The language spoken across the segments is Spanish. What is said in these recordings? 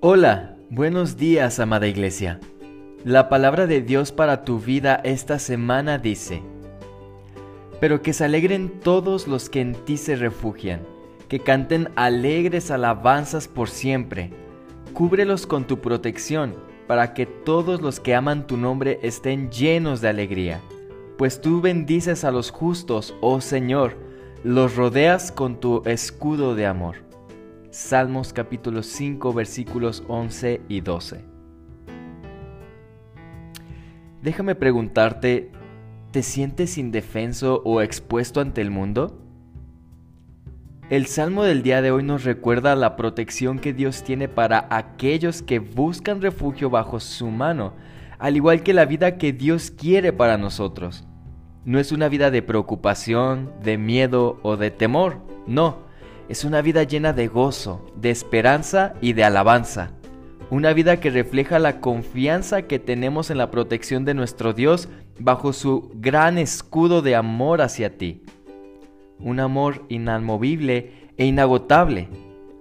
Hola, buenos días, amada iglesia. La palabra de Dios para tu vida esta semana dice, pero que se alegren todos los que en ti se refugian, que canten alegres alabanzas por siempre. Cúbrelos con tu protección, para que todos los que aman tu nombre estén llenos de alegría. Pues tú bendices a los justos, oh Señor, los rodeas con tu escudo de amor. Salmos capítulo 5 versículos 11 y 12. Déjame preguntarte, ¿te sientes indefenso o expuesto ante el mundo? El salmo del día de hoy nos recuerda la protección que Dios tiene para aquellos que buscan refugio bajo su mano, al igual que la vida que Dios quiere para nosotros. No es una vida de preocupación, de miedo o de temor, no es una vida llena de gozo, de esperanza y de alabanza. Una vida que refleja la confianza que tenemos en la protección de nuestro Dios bajo su gran escudo de amor hacia ti. Un amor inamovible e inagotable.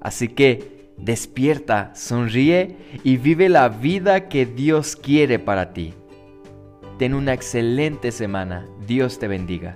Así que despierta, sonríe y vive la vida que Dios quiere para ti. Ten una excelente semana. Dios te bendiga.